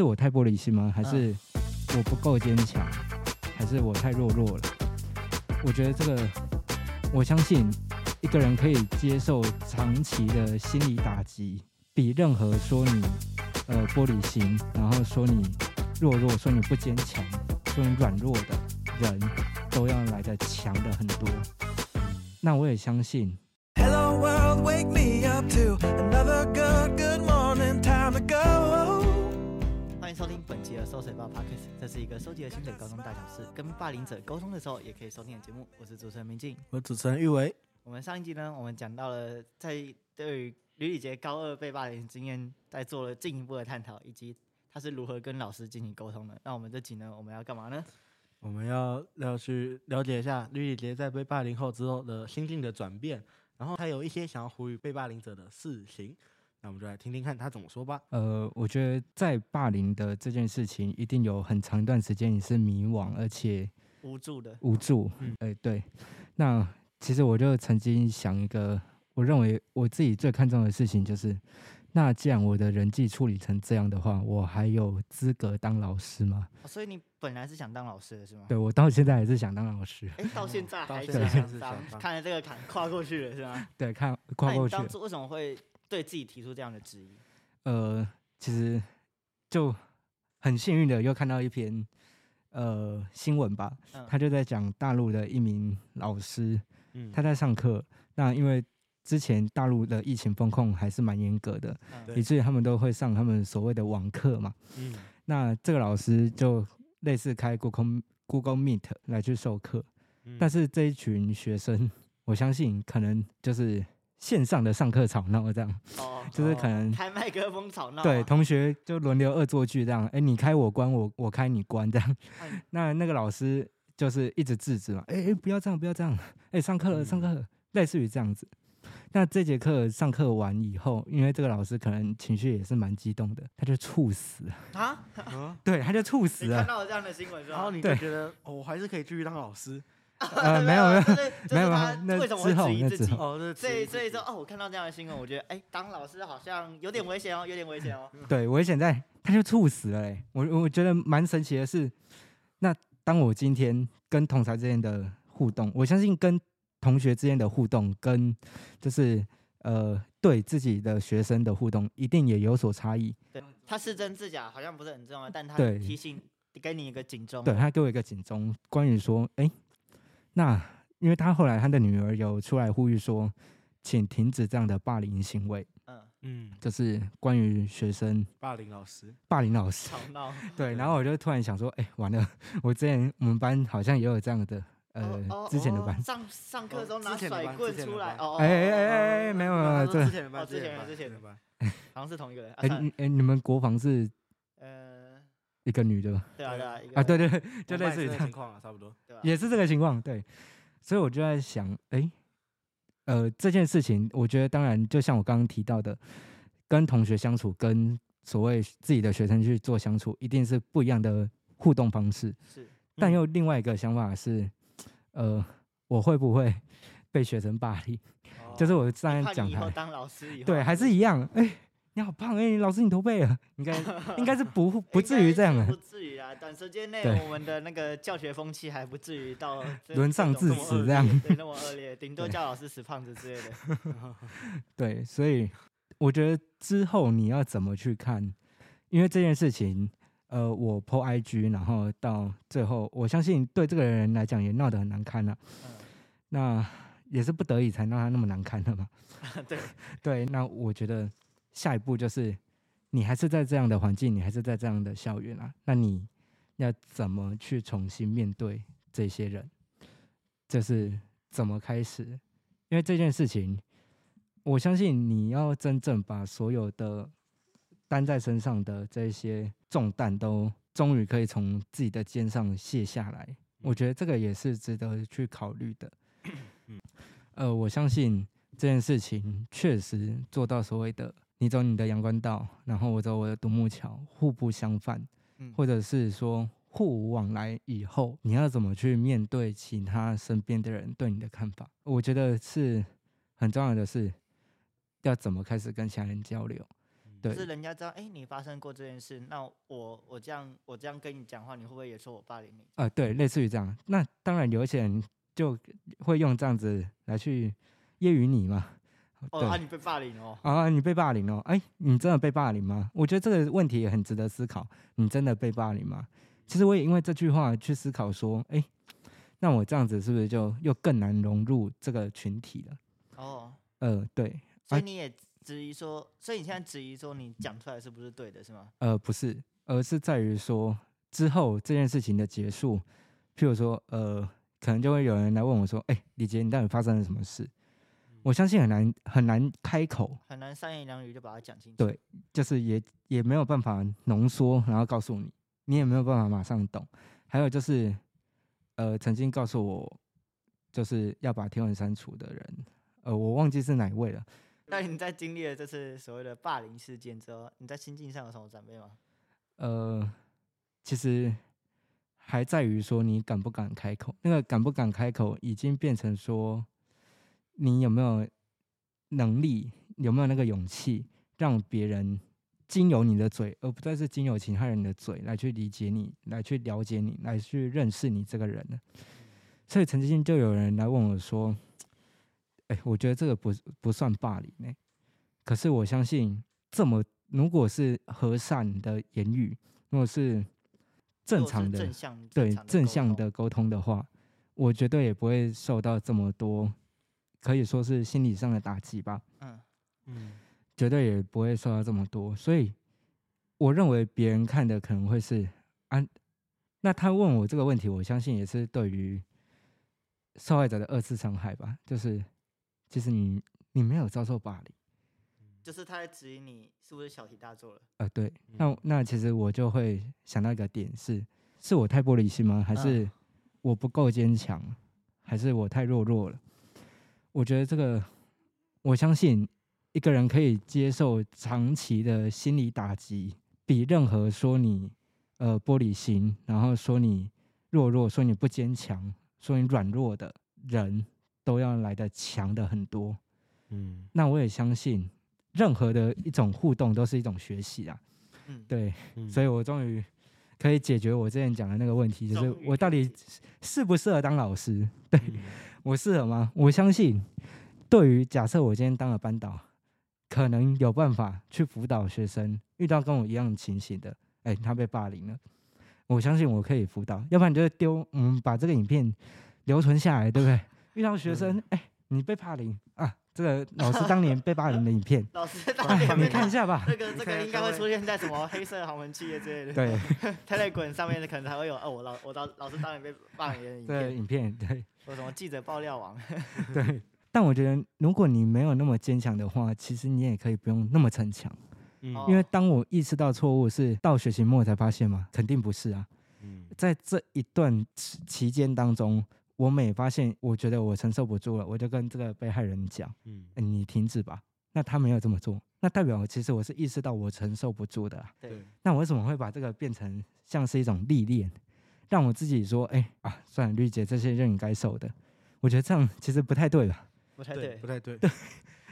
是我太玻璃心吗？还是我不够坚强？还是我太弱弱了？我觉得这个，我相信一个人可以接受长期的心理打击，比任何说你呃玻璃心，然后说你弱弱，说你不坚强，说你软弱的人都要来的强的很多。那我也相信。Hello world, wake me up to another good, good morning, time to go. 收听本期的搜水报 Podcast，这是一个收集了新的高中大小事，跟霸凌者沟通的时候也可以收听的节目。我是主持人明静，我是主持人玉维。我们上一集呢，我们讲到了在对于吕礼杰高二被霸凌经验，在做了进一步的探讨，以及他是如何跟老师进行沟通的。那我们这集呢，我们要干嘛呢？我们要要去了解一下吕礼杰在被霸凌后之后的心境的转变。然后他有一些想要呼吁被霸凌者的事情，那我们就来听听看他怎么说吧。呃，我觉得在霸凌的这件事情，一定有很长一段时间你是迷惘而且无助的。无助，嗯，哎，对。那其实我就曾经想一个，我认为我自己最看重的事情就是。那既然我的人际处理成这样的话，我还有资格当老师吗？哦，所以你本来是想当老师的是吗？对，我到现在还是想当老师。哎，到现在还是想当，看来这个坎跨过去了是吗？对，看跨过去。当初为什么会对自己提出这样的质疑？呃，其实就很幸运的又看到一篇呃新闻吧，嗯，他就在讲大陆的一名老师，嗯，他在上课，那因为。之前大陆的疫情风控还是蛮严格的，嗯、以至于他们都会上他们所谓的网课嘛。嗯，那这个老师就类似开 Google Google Meet 来去授课，嗯、但是这一群学生，我相信可能就是线上的上课吵闹这样，哦，就是可能开麦克风吵闹，对，同学就轮流恶作剧这样，哎，你开我关，我我开你关这样。嗯、那那个老师就是一直制止嘛，哎哎，不要这样，不要这样，哎，上课了，上课了，类似于这样子。那这节课上课完以后，因为这个老师可能情绪也是蛮激动的，他就猝死了。啊！对，他就猝死了。你看到了这样的新闻，然后你就觉得哦，我还是可以继续当老师。呃，没有没有没有没有，为什么会质疑自己？哦，所以所以说哦，我看到这样的新闻，我觉得哎，当老师好像有点危险哦，有点危险哦。对，危险在他就猝死了哎，我我觉得蛮神奇的是，那当我今天跟同才之间的互动，我相信跟。同学之间的互动跟就是呃对自己的学生的互动一定也有所差异。对，他是真是假好像不是很重要，但他提醒给你一个警钟。对，他给我一个警钟，关于说，哎、欸，那因为他后来他的女儿有出来呼吁说，请停止这样的霸凌行为。嗯嗯，就是关于学生霸凌老师，霸凌老师吵闹。对，然后我就突然想说，哎、欸，完了，我之前我们班好像也有这样的。呃，之前的班上上课时候拿甩棍出来，哦，哎哎哎哎，没有没有，之前的班，之前的之前的班，好像是同一个人。哎哎，你们国防是呃一个女的，对啊对啊，啊对对，就类似于这情况啊，差不多，也是这个情况，对。所以我就在想，哎，呃，这件事情，我觉得当然就像我刚刚提到的，跟同学相处，跟所谓自己的学生去做相处，一定是不一样的互动方式。是，但又另外一个想法是。呃，我会不会被学生霸凌？哦、就是我站在讲台当老师以后，对，还是一样。哎、欸，你好胖哎、欸，老师你驼背了，应该 应该是不不至于这样的，不至于啊。短时间内我们的那个教学风气还不至于到 沦丧至此这样，对，那么恶劣，顶多叫老师死胖子之类的。对，所以我觉得之后你要怎么去看？因为这件事情。呃，我 po IG，然后到最后，我相信对这个人来讲也闹得很难堪了。嗯、那也是不得已才让他那么难堪的嘛。对对，那我觉得下一步就是，你还是在这样的环境，你还是在这样的校园啊，那你要怎么去重新面对这些人？就是怎么开始？因为这件事情，我相信你要真正把所有的。担在身上的这些重担都终于可以从自己的肩上卸下来，我觉得这个也是值得去考虑的。呃，我相信这件事情确实做到所谓的你走你的阳关道，然后我走我的独木桥，互不相犯，或者是说互无往来以后，你要怎么去面对其他身边的人对你的看法？我觉得是很重要的是要怎么开始跟其他人交流。对就是人家知道，哎、欸，你发生过这件事，那我我这样我这样跟你讲话，你会不会也说我霸凌你？啊、呃，对，类似于这样。那当然有一些人就会用这样子来去揶揄你嘛。哦，啊，你被霸凌哦。啊，你被霸凌哦。哎、欸，你真的被霸凌吗？我觉得这个问题也很值得思考。你真的被霸凌吗？其实我也因为这句话去思考说，哎、欸，那我这样子是不是就又更难融入这个群体了？哦，呃，对。所以你也质疑说，所以你现在质疑说，你讲出来是不是对的，是吗？呃，不是，而是在于说之后这件事情的结束，譬如说，呃，可能就会有人来问我说，哎、欸，李杰，你到底发生了什么事？我相信很难很难开口，很难三言两语就把它讲清楚。对，就是也也没有办法浓缩，然后告诉你，你也没有办法马上懂。还有就是，呃，曾经告诉我就是要把天文删除的人，呃，我忘记是哪一位了。那你在经历了这次所谓的霸凌事件之后，你在心境上有什么转变吗？呃，其实还在于说你敢不敢开口。那个敢不敢开口，已经变成说。你有没有能力？有没有那个勇气，让别人经由你的嘴，而不再是经由其他人的嘴来去理解你，来去了解你，来去认识你这个人呢？所以曾经就有人来问我说：“哎，我觉得这个不不算霸凌呢。可是我相信，这么如果是和善的言语，如果是正常的，正向对正向的沟通的话，我绝对也不会受到这么多。”可以说是心理上的打击吧，嗯。嗯，绝对也不会受到这么多，所以我认为别人看的可能会是啊，那他问我这个问题，我相信也是对于受害者的二次伤害吧，就是其实你你没有遭受霸凌，就是他在质疑你是不是小题大做了，呃，对，那那其实我就会想到一个点是，是我太玻璃心吗？还是我不够坚强？还是我太弱弱了？我觉得这个，我相信一个人可以接受长期的心理打击，比任何说你呃玻璃心，然后说你弱弱，说你不坚强，说你软弱的人都要来的强的很多。嗯，那我也相信，任何的一种互动都是一种学习啊。嗯，对，所以我终于可以解决我之前讲的那个问题，就是我到底适不适合当老师？对。我适合吗？我相信，对于假设我今天当了班导，可能有办法去辅导学生遇到跟我一样情形的，哎、欸，他被霸凌了，我相信我可以辅导。要不然你就丢，嗯，把这个影片留存下来，对不对？遇到学生，哎、欸，你被霸凌啊，这个老师当年被霸凌的影片，老师当年、哎、你看一下吧。这个这个应该会出现在什么黑色豪门企业之类的，对，Telegram 上面的可能还会有哦，我老我老老师当年被霸凌的影片，对，影片对。说什么记者爆料王？对，但我觉得如果你没有那么坚强的话，其实你也可以不用那么逞强。嗯，因为当我意识到错误是到学期末才发现嘛，肯定不是啊。嗯，在这一段期间当中，我每发现我觉得我承受不住了，我就跟这个被害人讲，嗯，你停止吧。那他没有这么做，那代表其实我是意识到我承受不住的。对，那我为什么会把这个变成像是一种历练？让我自己说，哎、欸、啊，算了，绿姐，这些任你该受的。我觉得这样其实不太对吧？不太对，不太对。对，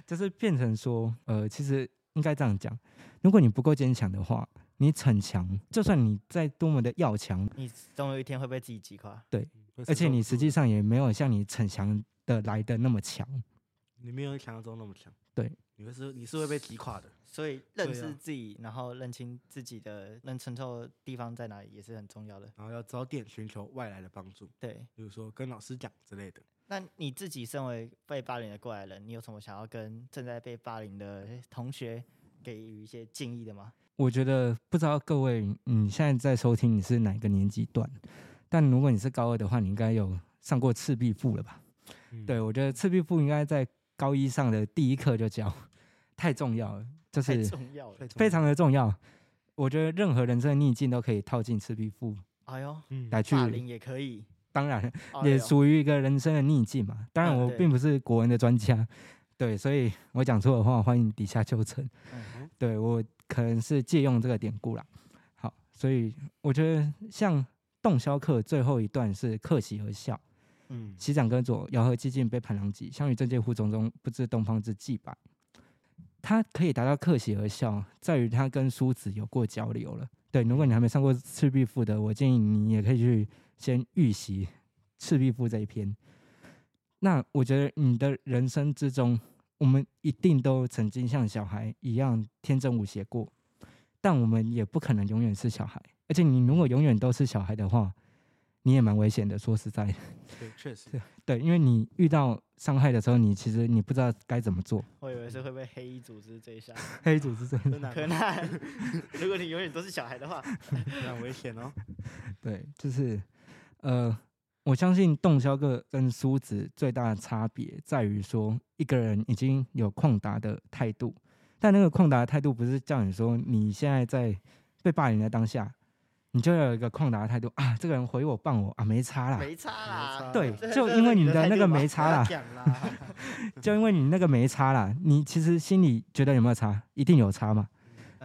就是变成说，呃，其实应该这样讲：如果你不够坚强的话，你逞强，就算你再多么的要强，你总有一天会被自己击垮。对，而且你实际上也没有像你逞强的来的那么强。你没有想象中那么强。对，你会是你是会被击垮的。所以认识自己，啊、然后认清自己的能承受的地方在哪里，也是很重要的。然后要早点寻求外来的帮助，对，比如说跟老师讲之类的。那你自己身为被霸凌的过来人，你有什么想要跟正在被霸凌的同学给予一些建议的吗？我觉得不知道各位，你现在在收听你是哪个年级段？但如果你是高二的话，你应该有上过赤壁赋了吧？嗯、对，我觉得赤壁赋应该在高一上的第一课就教，太重要了。就是非常的重要，我觉得任何人生的逆境都可以套进赤壁赋。哎呦，来去霸凌也可以，当然也属于一个人生的逆境嘛。当然我并不是国文的专家，对，所以我讲错的话欢迎底下纠正。对，我可能是借用这个典故啦。好，所以我觉得像洞箫客最后一段是客喜而笑。嗯，携掌耕佐，遥何寂静被盘狼藉。相与政界户种中，不知东方之既白。他可以达到客喜而笑，在于他跟苏子有过交流了。对，如果你还没上过《赤壁赋》的，我建议你也可以去先预习《赤壁赋》这一篇。那我觉得你的人生之中，我们一定都曾经像小孩一样天真无邪过，但我们也不可能永远是小孩。而且你如果永远都是小孩的话，你也蛮危险的。说实在的，对，确实，对，因为你遇到伤害的时候，你其实你不知道该怎么做。我以为是会被黑衣组织追杀。黑衣组织追杀，可能。如果你永远都是小孩的话，很危险哦。对，就是呃。我相信洞箫哥跟梳子最大的差别在于说，一个人已经有旷达的态度，但那个旷达的态度不是叫你说你现在在被霸凌的当下，你就要有一个旷达的态度啊，这个人回我棒我啊，没差啦，没差啦，对，就因为你的那个没差啦，就因为你那个没差啦，你其实心里觉得有没有差？一定有差嘛，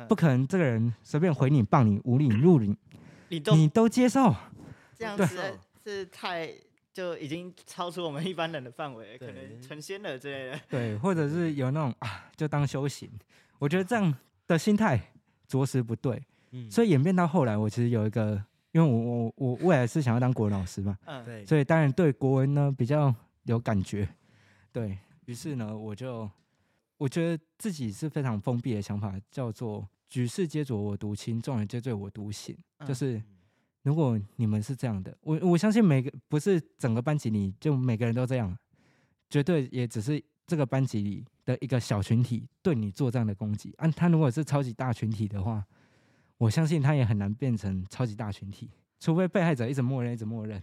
不可能这个人随便回你棒你无理辱 你，你都你都接受，这样子。是太就已经超出我们一般人的范围，可能成仙了之类的。对，或者是有那种啊，就当修行。我觉得这样的心态着实不对。嗯，所以演变到后来，我其实有一个，因为我我我未来是想要当国文老师嘛，嗯，对，所以当然对国文呢比较有感觉。对，于是呢，我就我觉得自己是非常封闭的想法，叫做“举世皆浊我独清，众人皆醉我独醒”，就是。如果你们是这样的，我我相信每个不是整个班级里就每个人都这样，绝对也只是这个班级里的一个小群体对你做这样的攻击。啊，他如果是超级大群体的话，我相信他也很难变成超级大群体，除非被害者一直默认，一直默认。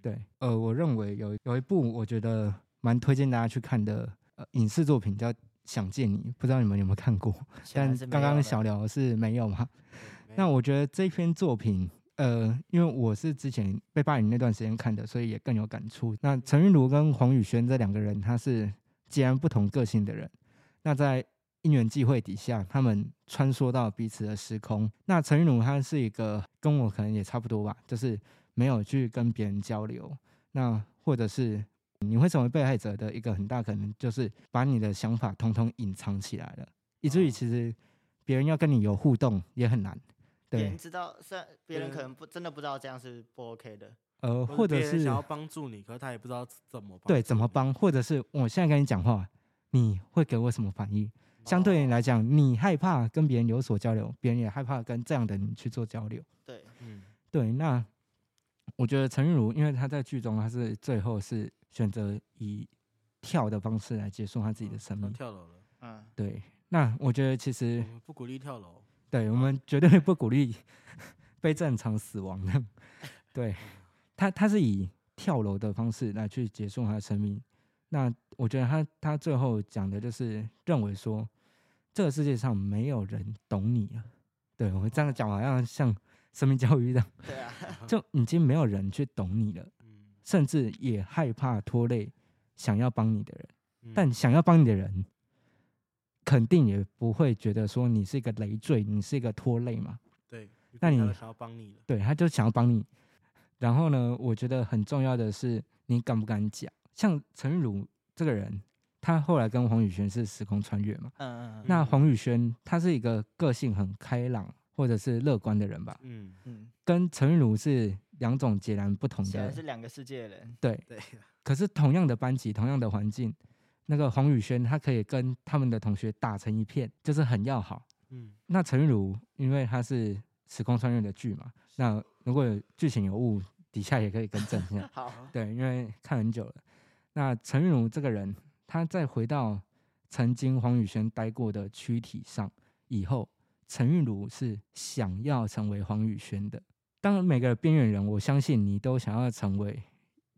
对，呃，我认为有有一部我觉得蛮推荐大家去看的呃影视作品叫《想见你》，不知道你们有没有看过？但刚刚小聊是没有嘛？那我觉得这篇作品。呃，因为我是之前被霸凌那段时间看的，所以也更有感触。那陈韵如跟黄宇轩这两个人，他是截然不同个性的人。那在因缘际会底下，他们穿梭到彼此的时空。那陈韵如他是一个跟我可能也差不多吧，就是没有去跟别人交流。那或者是你会成为被害者的一个很大可能，就是把你的想法通通隐藏起来了，以至于其实别人要跟你有互动也很难。别人知道，虽然别人可能不真的不知道这样是不 OK 的。呃，或者是想要帮助你，可是他也不知道怎么帮。对，怎么帮？或者是我现在跟你讲话，你会给我什么反应？相对来讲，你害怕跟别人有所交流，别人也害怕跟这样的人去做交流。对，嗯，对。那我觉得陈韵如，因为他在剧中，他是最后是选择以跳的方式来结束他自己的生命。跳楼了。嗯，对。那我觉得其实不鼓励跳楼。对，我们绝对不鼓励非正常死亡的。对，他，他是以跳楼的方式来去结束他的生命。那我觉得他他最后讲的就是认为说，这个世界上没有人懂你了。对，我这样讲好像像生命教育一样。对啊，就已经没有人去懂你了，甚至也害怕拖累想要帮你的人。但想要帮你的人。肯定也不会觉得说你是一个累赘，你是一个拖累嘛。对，那你想要帮你了，对，他就想要帮你。然后呢，我觉得很重要的是你敢不敢讲。像陈玉茹这个人，他后来跟黄宇轩是时空穿越嘛。嗯嗯嗯。那黄宇轩他是一个个性很开朗或者是乐观的人吧？嗯嗯。跟陈玉茹是两种截然不同的，是两个世界的人。对对。可是同样的班级，同样的环境。那个黄宇轩，他可以跟他们的同学打成一片，就是很要好。嗯，那陈韵如，因为他是时空穿越的剧嘛，那如果有剧情有误，底下也可以更正一下。好，对，因为看很久了。那陈韵如这个人，他再回到曾经黄宇轩待过的躯体上以后，陈韵如是想要成为黄宇轩的。当然，每个边缘人，我相信你都想要成为，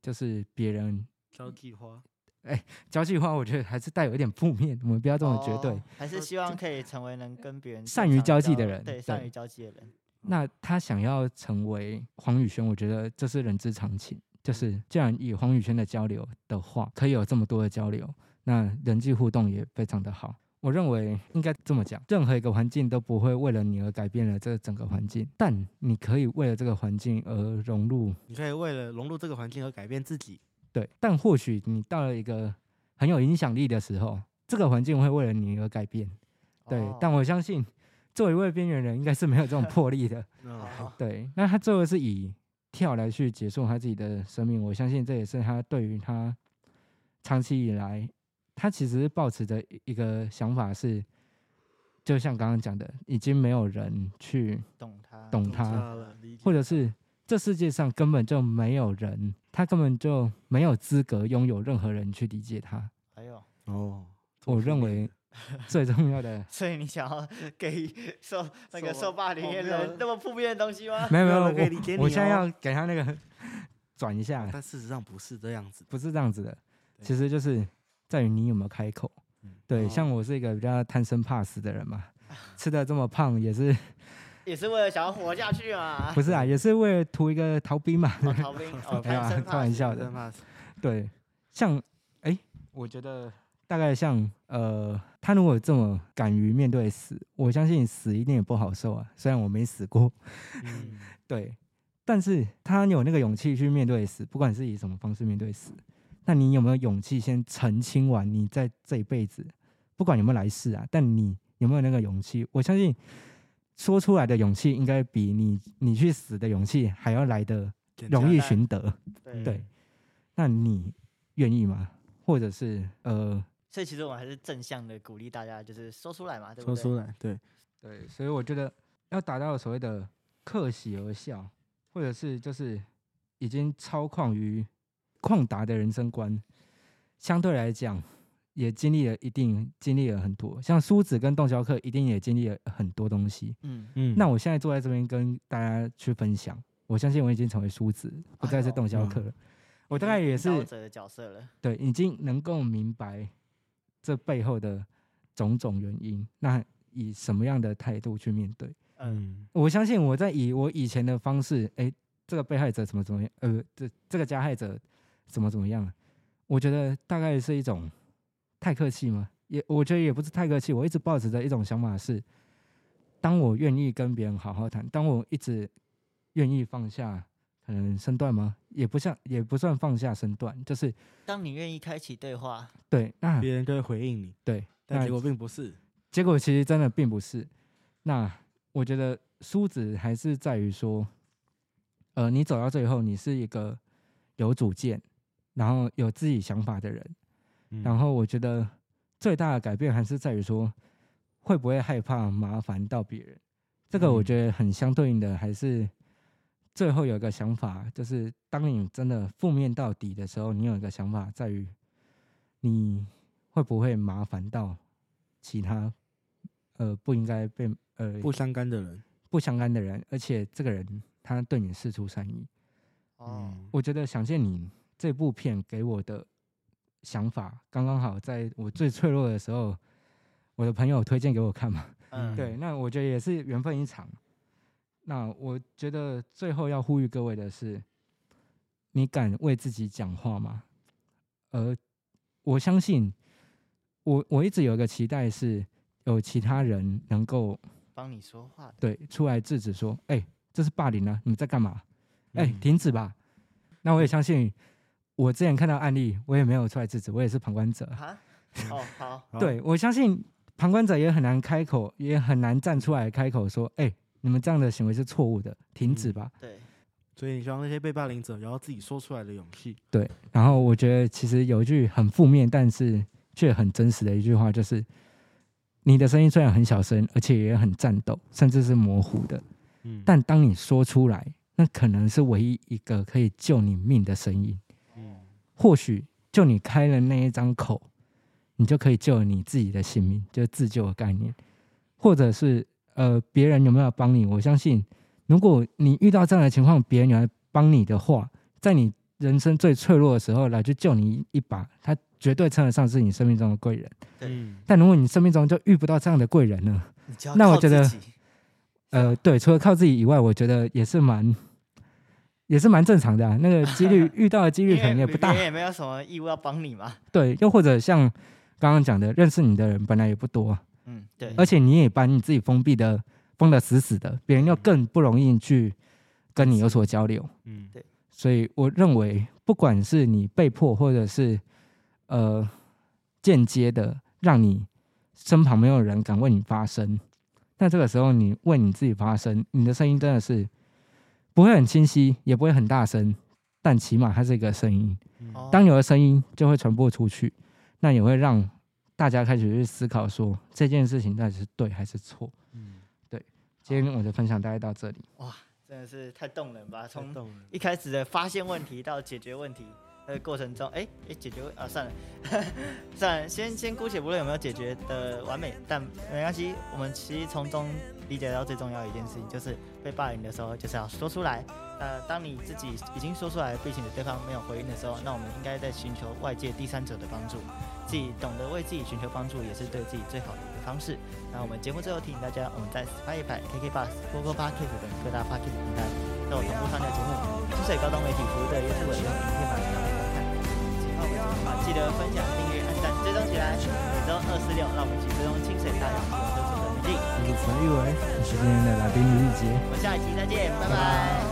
就是别人交际花。哎，交际花，我觉得还是带有一点负面，我们不要这么绝对。哦，还是希望可以成为能跟别人善于交际的人，对，善于交际的人。那他想要成为黄宇轩，我觉得这是人之常情。就是既然以黄宇轩的交流的话，可以有这么多的交流，那人际互动也非常的好。我认为应该这么讲，任何一个环境都不会为了你而改变了这整个环境，但你可以为了这个环境而融入，你可以为了融入这个环境而改变自己。对，但或许你到了一个很有影响力的时候，这个环境会为了你而改变。对，哦但我相信作为一位边缘人，应该是没有这种 魄力的。对，那他最后是以跳来去结束他自己的生命，我相信这也是他对于他长期以来，他其实抱持着一个想法是，就像刚刚讲的，已经没有人去懂他，懂他，或者是这世界上根本就没有人，他根本就没有资格拥有任何人去理解他。还有，哦，我认为 最重要的，所以你想要给受那个受受霸凌的人那么负面的东西吗？没 有没有，没有可以理解你我我现在哦。要给他那个 转一下，但事实上不是这样子。不是这样子的，其实就是在于你有没有开口。嗯。对，哦。像我是一个比较贪生怕死的人嘛，吃的这么胖也是也是为了想要活下去嘛。不是啊，也是为了图一个逃兵嘛。哦，逃兵，开玩笑的。对，像哎、我觉得大概像呃，他如果这么敢于面对死，我相信死一定也不好受啊。虽然我没死过，嗯，对，但是他有那个勇气去面对死，不管是以什么方式面对死，那你有没有勇气先澄清完你在这一辈子，不管有没有来世啊，但你有没有那个勇气？我相信说出来的勇气，应该比你你去死的勇气还要来得容易单寻得。对对，那你愿意吗？或者是呃，所以其实我们还是正向的鼓励大家，就是说出来嘛，对不对？说出来，对，对，所以我觉得要达到所谓的克喜而笑，或者是就是已经超旷于旷达的人生观，相对来讲也经历了一定经历了很多，像苏子跟洞箫客一定也经历了很多东西。嗯，嗯那我现在坐在这边跟大家去分享，我相信我已经成为苏子，不再是洞箫客了。我大概也是者的角色了。对，已经能够明白这背后的种种原因。那以什么样的态度去面对？嗯，嗯我相信我在以我以前的方式，哎，这个被害者怎么怎么样，呃，这这个加害者怎么怎么样？我觉得大概是一种太客气吗？也我觉得也不是太客气。我一直抱持着一种想法是，当我愿意跟别人好好谈，当我一直愿意放下可能身段吗？也不像，也不算放下身段，就是当你愿意开启对话，对，那别人就会回应你，对，但结果并不是。结果其实真的并不是。那我觉得梳子还是在于说，呃，你走到最后，你是一个有主见，然后有自己想法的人。嗯然后我觉得最大的改变还是在于说，会不会害怕麻烦到别人。这个我觉得很相对应的，还是最后有一个想法，就是当你真的负面到底的时候，你有一个想法在于，你会不会麻烦到其他呃不应该被呃不相干的人，不相干的人，而且这个人他对你事出善意。哦，嗯我觉得想见你这部片给我的想法，刚刚好在我最脆弱的时候，我的朋友推荐给我看嘛。嗯，对，那我觉得也是缘分一场。那我觉得最后要呼吁各位的是，你敢为自己讲话吗？而我相信，我我一直有一个期待是，有其他人能够帮你说话，对出来制止说，哎、这是霸凌啊，你们在干嘛？哎、嗯停止吧。那我也相信，我之前看到案例，我也没有出来制止，我也是旁观者。哈，哦，好，好对我相信，旁观者也很难开口，也很难站出来开口说，哎、你们这样的行为是错误的，停止吧。对，所以你希望那些被霸凌者也要自己说出来的勇气。对，然后我觉得其实有一句很负面，但是却很真实的一句话，就是你的声音虽然很小声，而且也很颤抖，甚至是模糊的，嗯，但当你说出来，那可能是唯一一个可以救你命的声音。嗯或许就你开了那一张口，你就可以救你自己的性命，就是自救的概念。或者是呃，别人有没有帮你？我相信，如果你遇到这样的情况，别人有来帮你的话，在你人生最脆弱的时候来去救你一把，他绝对称得上是你生命中的贵人。但如果你生命中就遇不到这样的贵人呢？那我觉得呃，对，除了靠自己以外，我觉得也是蛮，也是蛮正常的、啊。那个几率遇到的几率 可能也不大也没有什么义务要帮你嘛。对，又或者像刚刚讲的，认识你的人本来也不多，嗯，对，而且你也把你自己封闭的封的死死的，别人又更不容易去跟你有所交流。嗯对所以我认为，不管是你被迫，或者是呃间接的让你身旁没有人敢为你发声，那这个时候你为你自己发声，你的声音真的是不会很清晰，也不会很大声，但起码它是一个声音。当有了声音，就会传播出去，那也会让大家开始去思考说这件事情到底是对还是错。嗯，对。今天我的分享大概到这里。哇，真的是太动人吧！从一开始的发现问题到解决问题。的过程中，哎、欸、哎，解决啊，算了，算了，先先姑且不论有没有解决的完美，但没关系。我们其实从中理解到最重要的一件事情，就是被霸凌的时候，就是要说出来。呃，当你自己已经说出来，并且对方没有回应的时候，那我们应该在寻求外界第三者的帮助。自己懂得为自己寻求帮助，也是对自己最好的一个方式。那我们节目最后提醒大家，我们在 Spotify、KK Bus、Google Podcast 等各大 Podcast 平台都有同步上架节目。清水高中媒体服务的 YouTube 用影片观看。喜欢我们的话，记得分享、订阅、按赞、追踪起来。每周二、四、六，让我们一起追踪清水大小事，就是很努力。我是陈玉伟，我是今天的来宾李玉杰。我们下一期再见。拜拜。